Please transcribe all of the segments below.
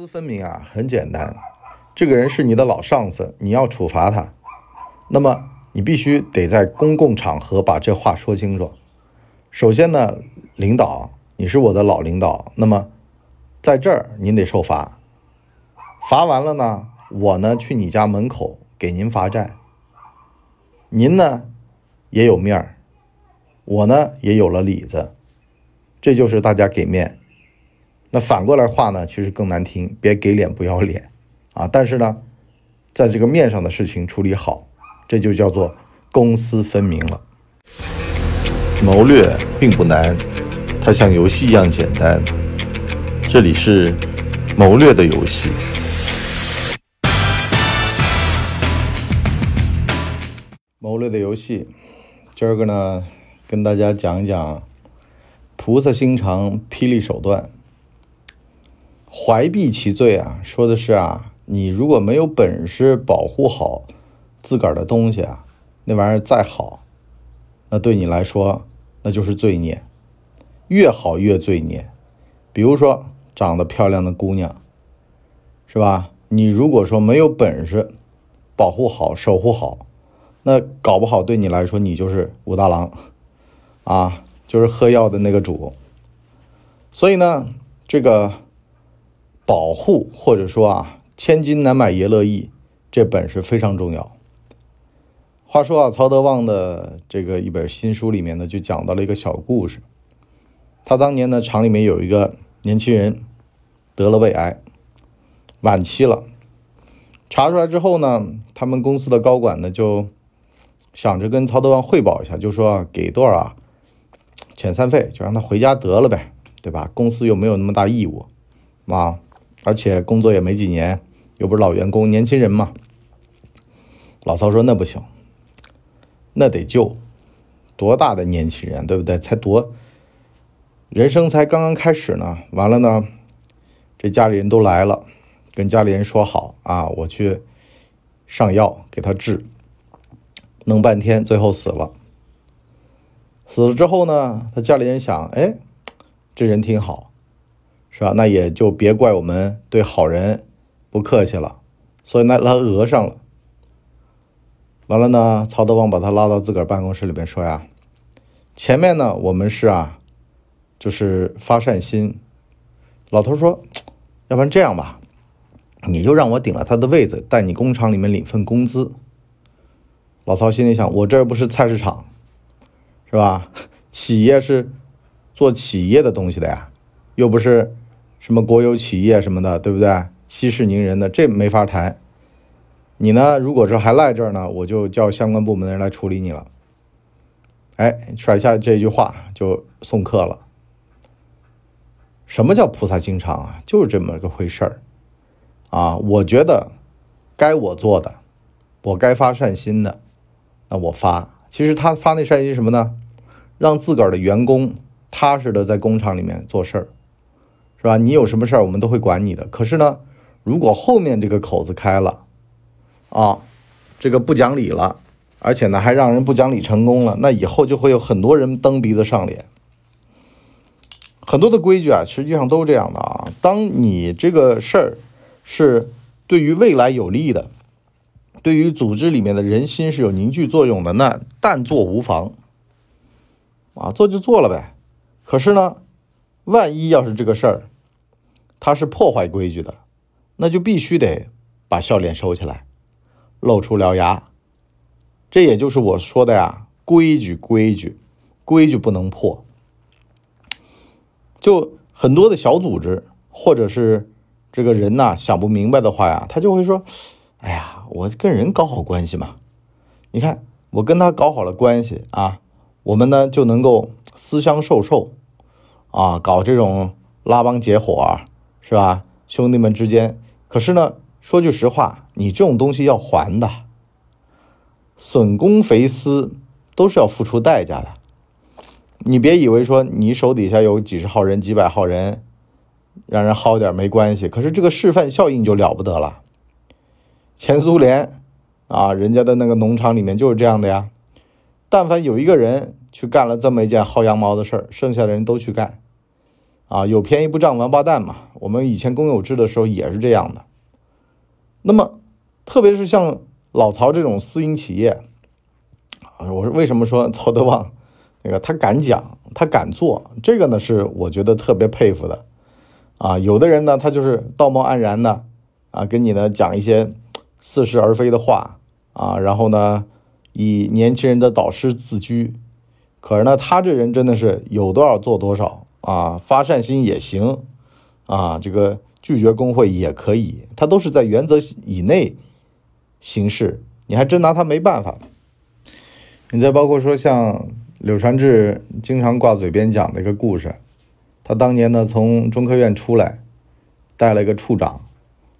私分明啊，很简单，这个人是你的老上司，你要处罚他，那么你必须得在公共场合把这话说清楚。首先呢，领导，你是我的老领导，那么在这儿您得受罚，罚完了呢，我呢去你家门口给您罚站，您呢也有面儿，我呢也有了里子，这就是大家给面。那反过来话呢，其实更难听，别给脸不要脸啊！但是呢，在这个面上的事情处理好，这就叫做公私分明了。谋略并不难，它像游戏一样简单。这里是谋略的游戏。谋略的游戏，今儿个呢，跟大家讲一讲菩萨心肠，霹雳手段。怀璧其罪啊，说的是啊，你如果没有本事保护好自个儿的东西啊，那玩意儿再好，那对你来说那就是罪孽，越好越罪孽。比如说长得漂亮的姑娘，是吧？你如果说没有本事保护好、守护好，那搞不好对你来说你就是武大郎啊，就是喝药的那个主。所以呢，这个。保护或者说啊，千金难买爷乐意，这本事非常重要。话说啊，曹德旺的这个一本新书里面呢，就讲到了一个小故事。他当年呢，厂里面有一个年轻人得了胃癌，晚期了。查出来之后呢，他们公司的高管呢就想着跟曹德旺汇报一下，就说给多少啊遣散费，就让他回家得了呗，对吧？公司又没有那么大义务啊。而且工作也没几年，又不是老员工，年轻人嘛。老曹说：“那不行，那得救，多大的年轻人，对不对？才多，人生才刚刚开始呢。完了呢，这家里人都来了，跟家里人说好啊，我去上药给他治，弄半天，最后死了。死了之后呢，他家里人想，哎，这人挺好。”是吧？那也就别怪我们对好人不客气了。所以那他讹上了。完了呢，曹德旺把他拉到自个儿办公室里边说呀：“前面呢，我们是啊，就是发善心。”老头说：“要不然这样吧，你就让我顶了他的位子，在你工厂里面领份工资。”老曹心里想：“我这不是菜市场，是吧？企业是做企业的东西的呀，又不是。”什么国有企业什么的，对不对？息事宁人的，这没法谈。你呢？如果说还赖这儿呢，我就叫相关部门的人来处理你了。哎，甩下这句话就送客了。什么叫菩萨心肠啊？就是这么个回事儿啊！我觉得该我做的，我该发善心的，那我发。其实他发那善心什么呢？让自个儿的员工踏实的在工厂里面做事儿。是吧？你有什么事儿，我们都会管你的。可是呢，如果后面这个口子开了，啊，这个不讲理了，而且呢还让人不讲理成功了，那以后就会有很多人蹬鼻子上脸。很多的规矩啊，实际上都是这样的啊。当你这个事儿是对于未来有利的，对于组织里面的人心是有凝聚作用的，那但做无妨，啊，做就做了呗。可是呢，万一要是这个事儿，他是破坏规矩的，那就必须得把笑脸收起来，露出獠牙。这也就是我说的呀，规矩规矩，规矩不能破。就很多的小组织或者是这个人呐，想不明白的话呀，他就会说：“哎呀，我跟人搞好关系嘛，你看我跟他搞好了关系啊，我们呢就能够私相授受啊，搞这种拉帮结伙啊。”是吧，兄弟们之间？可是呢，说句实话，你这种东西要还的，损公肥私都是要付出代价的。你别以为说你手底下有几十号人、几百号人，让人薅点没关系。可是这个示范效应就了不得了。前苏联啊，人家的那个农场里面就是这样的呀。但凡有一个人去干了这么一件薅羊毛的事儿，剩下的人都去干。啊，有便宜不占王八蛋嘛。我们以前公有制的时候也是这样的。那么，特别是像老曹这种私营企业，啊，我是为什么说曹德旺那个他敢讲，他敢做，这个呢是我觉得特别佩服的。啊，有的人呢，他就是道貌岸然的，啊，跟你呢讲一些似是而非的话，啊，然后呢，以年轻人的导师自居。可是呢，他这人真的是有多少做多少啊，发善心也行，啊，这个拒绝工会也可以，他都是在原则以内行事，你还真拿他没办法。你再包括说像柳传志经常挂嘴边讲的一个故事，他当年呢从中科院出来，带了一个处长，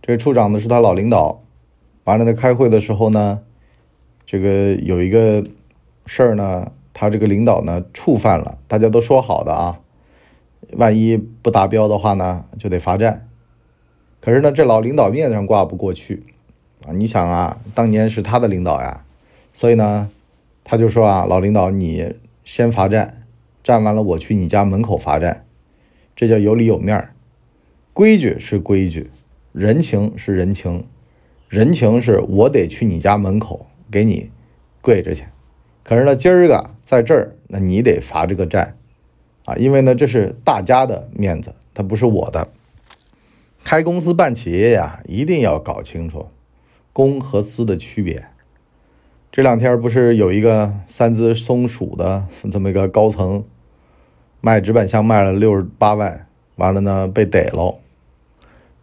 这个处长呢是他老领导，完了在开会的时候呢，这个有一个事儿呢。他这个领导呢触犯了，大家都说好的啊，万一不达标的话呢，就得罚站。可是呢，这老领导面子上挂不过去啊！你想啊，当年是他的领导呀，所以呢，他就说啊，老领导你先罚站，站完了我去你家门口罚站，这叫有理有面儿。规矩是规矩，人情是人情，人情是我得去你家门口给你跪着去。可是呢，今儿个在这儿，那你得罚这个站，啊，因为呢，这是大家的面子，它不是我的。开公司办企业呀，一定要搞清楚公和私的区别。这两天不是有一个三只松鼠的这么一个高层，卖纸板箱卖了六十八万，完了呢被逮了。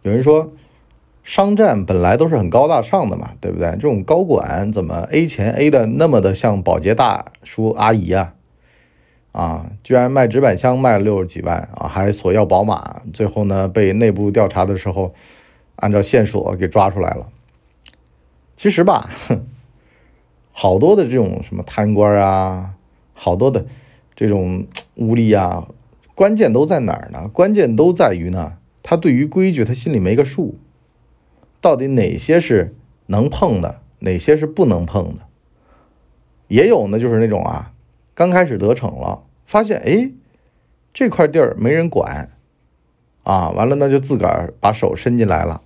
有人说。商战本来都是很高大上的嘛，对不对？这种高管怎么 A 钱 A 的那么的像保洁大叔阿姨啊？啊，居然卖纸板箱卖了六十几万啊，还索要宝马，最后呢被内部调查的时候，按照线索给抓出来了。其实吧，好多的这种什么贪官啊，好多的这种污吏啊，关键都在哪儿呢？关键都在于呢，他对于规矩他心里没个数。到底哪些是能碰的，哪些是不能碰的？也有呢，就是那种啊，刚开始得逞了，发现哎，这块地儿没人管，啊，完了呢就自个儿把手伸进来了，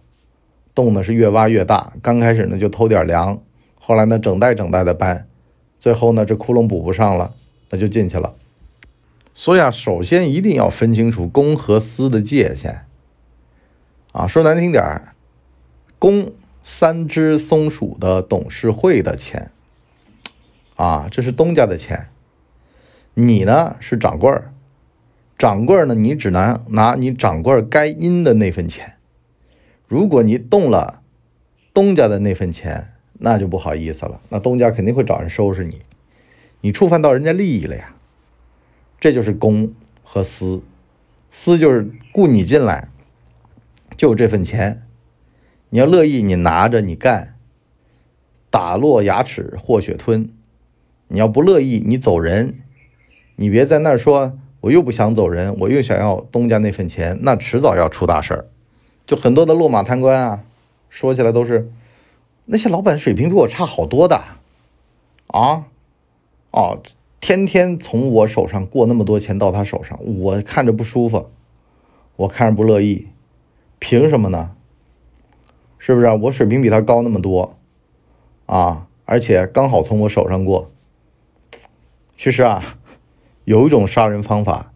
洞呢是越挖越大。刚开始呢就偷点粮，后来呢整袋整袋的搬，最后呢这窟窿补不上了，那就进去了。所以啊，首先一定要分清楚公和私的界限。啊，说难听点儿。公三只松鼠的董事会的钱，啊，这是东家的钱。你呢是掌柜儿，掌柜儿呢，你只能拿你掌柜儿该应的那份钱。如果你动了东家的那份钱，那就不好意思了，那东家肯定会找人收拾你，你触犯到人家利益了呀。这就是公和私，私就是雇你进来，就这份钱。你要乐意，你拿着你干，打落牙齿或血吞；你要不乐意，你走人。你别在那儿说，我又不想走人，我又想要东家那份钱，那迟早要出大事儿。就很多的落马贪官啊，说起来都是那些老板水平比我差好多的啊，哦，天天从我手上过那么多钱到他手上，我看着不舒服，我看着不乐意，凭什么呢？是不是？我水平比他高那么多，啊，而且刚好从我手上过。其实啊，有一种杀人方法，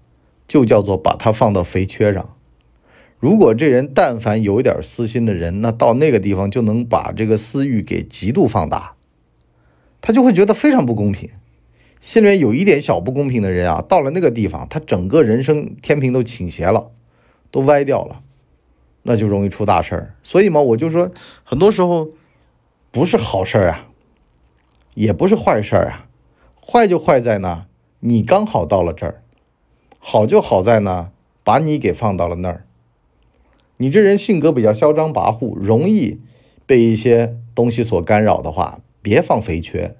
就叫做把他放到肥缺上。如果这人但凡有一点私心的人，那到那个地方就能把这个私欲给极度放大，他就会觉得非常不公平。心里面有一点小不公平的人啊，到了那个地方，他整个人生天平都倾斜了，都歪掉了。那就容易出大事儿，所以嘛，我就说，很多时候不是好事儿啊，也不是坏事儿啊，坏就坏在呢，你刚好到了这儿，好就好在呢，把你给放到了那儿。你这人性格比较嚣张跋扈，容易被一些东西所干扰的话，别放肥缺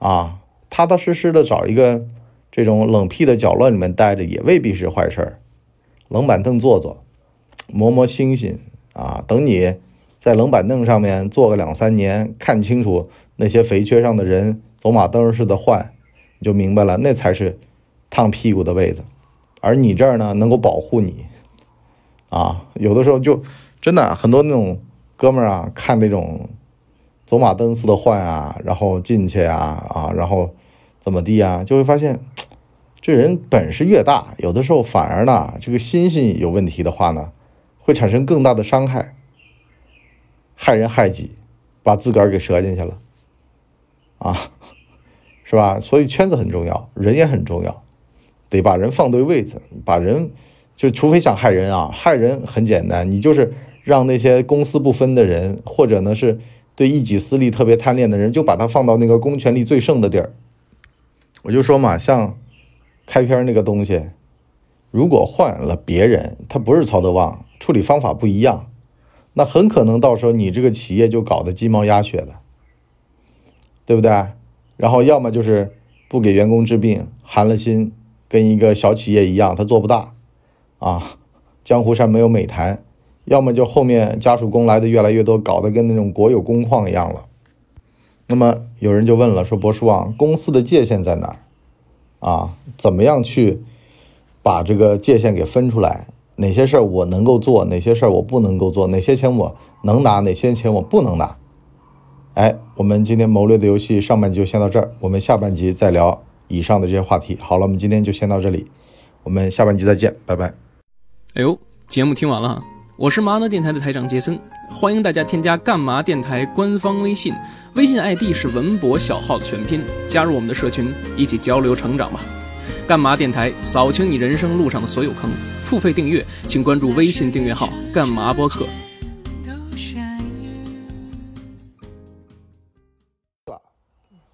啊，踏踏实实的找一个这种冷僻的角落里面待着，也未必是坏事儿，冷板凳坐坐。磨磨星星啊！等你在冷板凳上面坐个两三年，看清楚那些肥缺上的人走马灯似的换，就明白了，那才是烫屁股的位子而你这儿呢能够保护你，啊，有的时候就真的很多那种哥们儿啊，看这种走马灯似的换啊，然后进去啊啊，然后怎么地啊，就会发现这人本事越大，有的时候反而呢，这个心性有问题的话呢，会产生更大的伤害，害人害己，把自个儿给折进去了，啊。是吧？所以圈子很重要，人也很重要，得把人放对位置，把人就除非想害人啊，害人很简单，你就是让那些公私不分的人，或者呢是对一己私利特别贪恋的人，就把他放到那个公权力最盛的地儿。我就说嘛，像开篇那个东西，如果换了别人，他不是曹德旺，处理方法不一样，那很可能到时候你这个企业就搞得鸡毛鸭血的，对不对？然后要么就是不给员工治病，寒了心，跟一个小企业一样，他做不大，啊，江湖上没有美谈；要么就后面家属工来的越来越多，搞得跟那种国有工矿一样了。那么有人就问了，说博叔啊，公司的界限在哪儿？啊，怎么样去把这个界限给分出来？哪些事儿我能够做，哪些事儿我不能够做？哪些钱我能拿，哪些钱我不能拿？哎，我们今天谋略的游戏上半集就先到这儿，我们下半集再聊以上的这些话题。好了，我们今天就先到这里，我们下半集再见，拜拜。哎呦，节目听完了，我是麻辣电台的台长杰森，欢迎大家添加干嘛电台官方微信，微信 ID 是文博小号的全拼，加入我们的社群，一起交流成长吧。干嘛电台扫清你人生路上的所有坑，付费订阅请关注微信订阅号干嘛播客。